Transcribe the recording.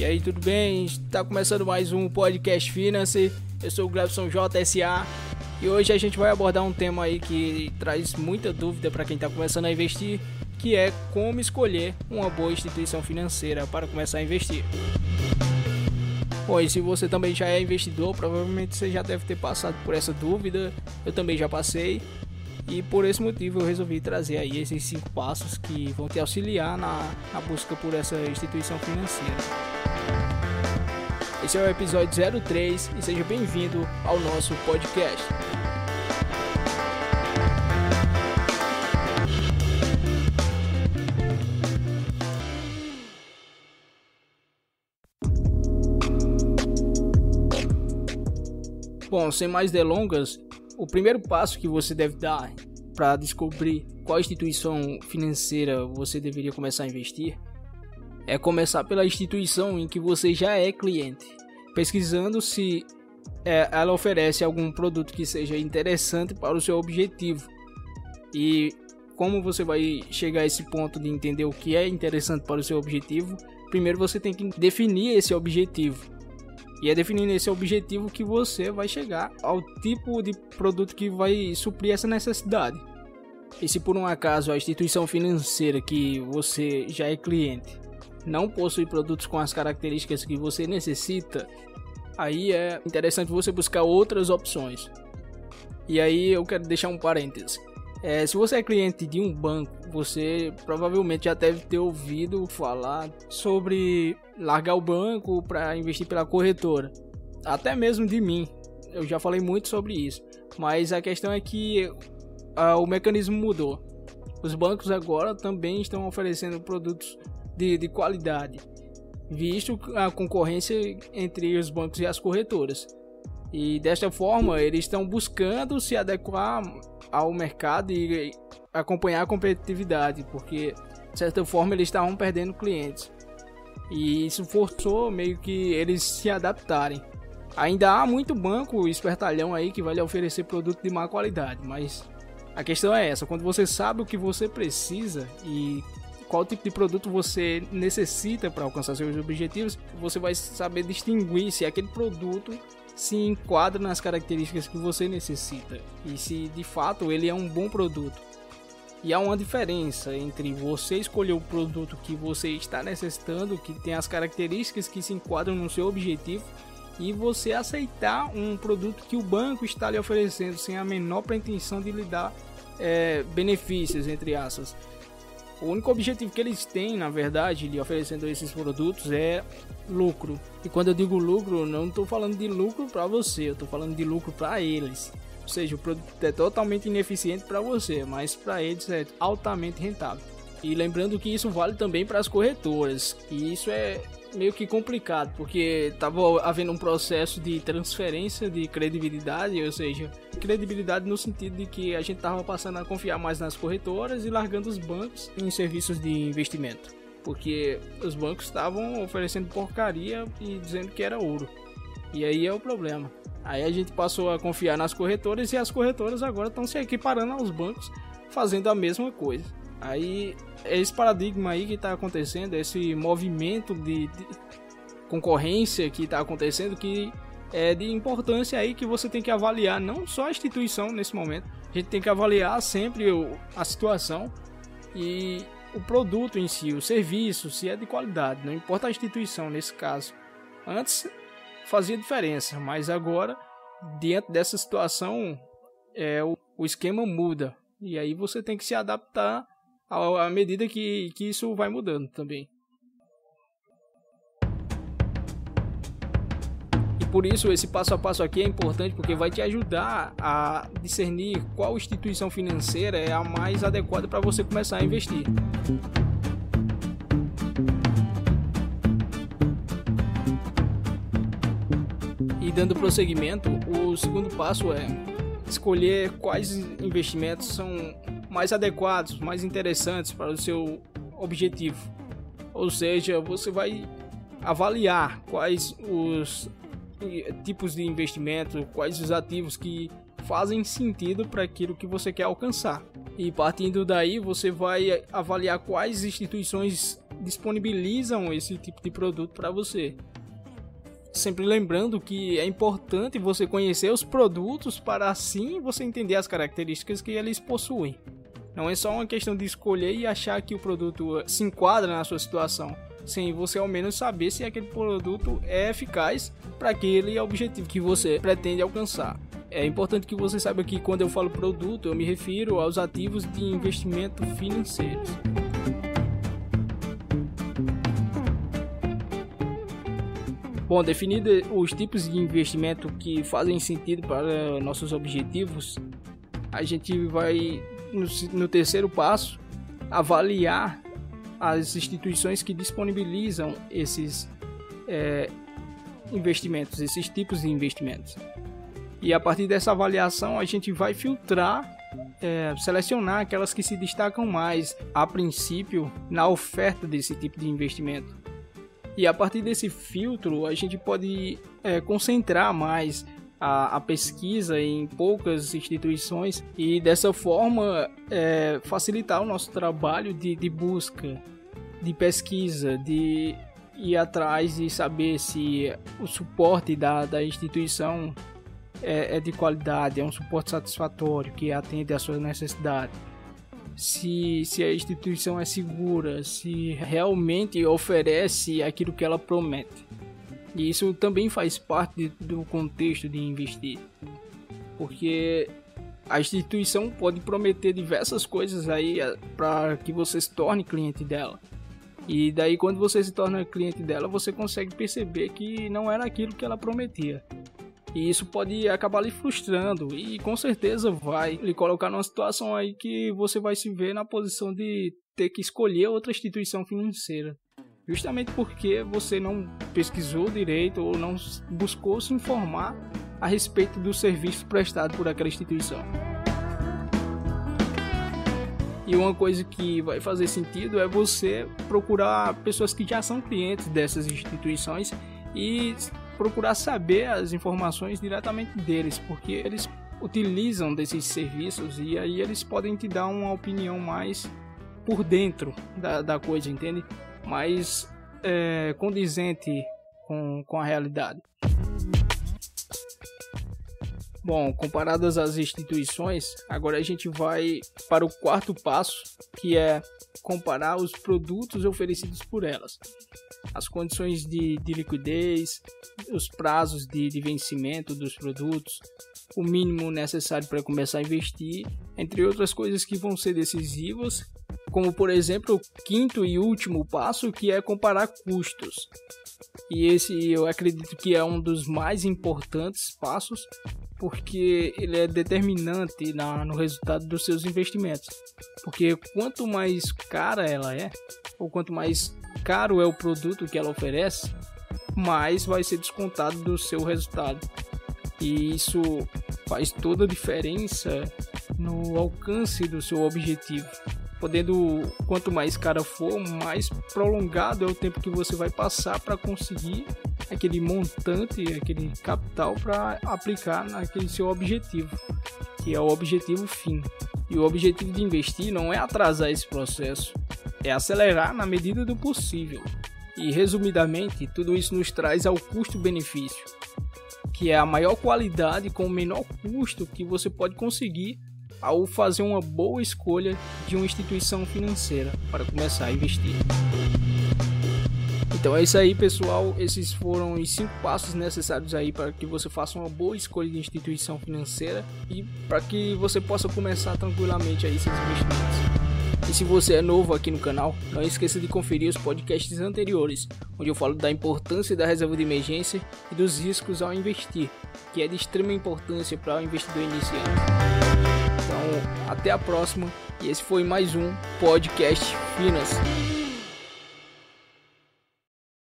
E aí, tudo bem? Está começando mais um podcast Finance. Eu sou o Glebson JSA e hoje a gente vai abordar um tema aí que traz muita dúvida para quem está começando a investir, que é como escolher uma boa instituição financeira para começar a investir. Bom, e se você também já é investidor, provavelmente você já deve ter passado por essa dúvida. Eu também já passei. E por esse motivo eu resolvi trazer aí esses cinco passos que vão te auxiliar na, na busca por essa instituição financeira. Esse é o episódio 03 e seja bem-vindo ao nosso podcast. Bom, sem mais delongas, o primeiro passo que você deve dar para descobrir qual instituição financeira você deveria começar a investir é começar pela instituição em que você já é cliente, pesquisando se é, ela oferece algum produto que seja interessante para o seu objetivo. E como você vai chegar a esse ponto de entender o que é interessante para o seu objetivo, primeiro você tem que definir esse objetivo. E é definindo esse objetivo que você vai chegar ao tipo de produto que vai suprir essa necessidade. E se por um acaso a instituição financeira que você já é cliente não possui produtos com as características que você necessita, aí é interessante você buscar outras opções. E aí eu quero deixar um parêntese. É, se você é cliente de um banco, você provavelmente já deve ter ouvido falar sobre largar o banco para investir pela corretora. Até mesmo de mim, eu já falei muito sobre isso. Mas a questão é que ah, o mecanismo mudou. Os bancos agora também estão oferecendo produtos de, de qualidade, visto a concorrência entre os bancos e as corretoras. E desta forma, eles estão buscando se adequar ao mercado e acompanhar a competitividade, porque de certa forma eles estavam perdendo clientes. E isso forçou meio que eles se adaptarem. Ainda há muito banco espertalhão aí que vai lhe oferecer produto de má qualidade, mas a questão é essa, quando você sabe o que você precisa e qual tipo de produto você necessita para alcançar seus objetivos, você vai saber distinguir se aquele produto se enquadra nas características que você necessita e se de fato ele é um bom produto. E há uma diferença entre você escolher o produto que você está necessitando, que tem as características que se enquadram no seu objetivo, e você aceitar um produto que o banco está lhe oferecendo sem a menor pretensão de lhe dar é, benefícios, entre aspas. O único objetivo que eles têm, na verdade, de oferecendo esses produtos é lucro. E quando eu digo lucro, não estou falando de lucro para você, eu estou falando de lucro para eles. Ou seja, o produto é totalmente ineficiente para você, mas para eles é altamente rentável. E lembrando que isso vale também para as corretoras, e isso é meio que complicado, porque estava havendo um processo de transferência de credibilidade, ou seja, credibilidade no sentido de que a gente estava passando a confiar mais nas corretoras e largando os bancos em serviços de investimento, porque os bancos estavam oferecendo porcaria e dizendo que era ouro. E aí é o problema. Aí a gente passou a confiar nas corretoras e as corretoras agora estão se equiparando aos bancos, fazendo a mesma coisa. Aí é esse paradigma aí que está acontecendo, esse movimento de, de concorrência que está acontecendo, que é de importância aí que você tem que avaliar não só a instituição nesse momento, a gente tem que avaliar sempre o, a situação e o produto em si, o serviço, se é de qualidade, não importa a instituição nesse caso. Antes fazia diferença, mas agora, diante dessa situação, é, o, o esquema muda. E aí você tem que se adaptar à medida que, que isso vai mudando também. E por isso esse passo a passo aqui é importante porque vai te ajudar a discernir qual instituição financeira é a mais adequada para você começar a investir. E dando prosseguimento, o segundo passo é escolher quais investimentos são mais adequados, mais interessantes para o seu objetivo. Ou seja, você vai avaliar quais os tipos de investimento, quais os ativos que fazem sentido para aquilo que você quer alcançar. E partindo daí, você vai avaliar quais instituições disponibilizam esse tipo de produto para você. Sempre lembrando que é importante você conhecer os produtos para assim você entender as características que eles possuem. Não é só uma questão de escolher e achar que o produto se enquadra na sua situação, sem você ao menos saber se aquele produto é eficaz para aquele objetivo que você pretende alcançar. É importante que você saiba que quando eu falo produto, eu me refiro aos ativos de investimento financeiros. Bom, definidos os tipos de investimento que fazem sentido para nossos objetivos, a gente vai no, no terceiro passo avaliar as instituições que disponibilizam esses é, investimentos, esses tipos de investimentos. E a partir dessa avaliação a gente vai filtrar, é, selecionar aquelas que se destacam mais a princípio na oferta desse tipo de investimento. E a partir desse filtro a gente pode é, concentrar mais a, a, pesquisa em poucas instituições e dessa forma é, facilitar o nosso trabalho de, de busca, de pesquisa, de ir atrás e saber se o suporte da, da instituição é, é de qualidade, é um suporte satisfatório que atende às suas necessidades. Se, se a instituição é segura, se realmente oferece aquilo que ela promete. E isso também faz parte do contexto de investir. Porque a instituição pode prometer diversas coisas aí eh, para que você se torne cliente dela. E daí quando você se torna cliente dela, você consegue perceber que não era aquilo que ela prometia. E isso pode acabar lhe frustrando e com certeza vai lhe colocar numa situação aí que você vai se ver na posição de ter que escolher outra instituição financeira. Justamente porque você não pesquisou direito ou não buscou se informar a respeito do serviço prestado por aquela instituição. E uma coisa que vai fazer sentido é você procurar pessoas que já são clientes dessas instituições e procurar saber as informações diretamente deles, porque eles utilizam desses serviços e aí eles podem te dar uma opinião mais por dentro da, da coisa, entende? Mais é, condizente com, com a realidade. Bom, comparadas às instituições, agora a gente vai para o quarto passo, que é comparar os produtos oferecidos por elas as condições de, de liquidez, os prazos de, de vencimento dos produtos, o mínimo necessário para começar a investir, entre outras coisas que vão ser decisivas, como por exemplo o quinto e último passo que é comparar custos. E esse eu acredito que é um dos mais importantes passos, porque ele é determinante na, no resultado dos seus investimentos. Porque quanto mais cara ela é, ou quanto mais caro é o produto que ela oferece, mais vai ser descontado do seu resultado. E isso faz toda a diferença no alcance do seu objetivo. Podendo, quanto mais cara for, mais prolongado é o tempo que você vai passar para conseguir aquele montante, aquele capital para aplicar naquele seu objetivo, que é o objetivo fim. E o objetivo de investir não é atrasar esse processo, é acelerar na medida do possível. E resumidamente, tudo isso nos traz ao custo-benefício, que é a maior qualidade com o menor custo que você pode conseguir ao fazer uma boa escolha de uma instituição financeira para começar a investir. Então é isso aí, pessoal. Esses foram os cinco passos necessários aí para que você faça uma boa escolha de instituição financeira e para que você possa começar tranquilamente aí seus investimentos. E se você é novo aqui no canal, não esqueça de conferir os podcasts anteriores, onde eu falo da importância da reserva de emergência e dos riscos ao investir, que é de extrema importância para o investidor iniciante. Até a próxima e esse foi mais um podcast Finas.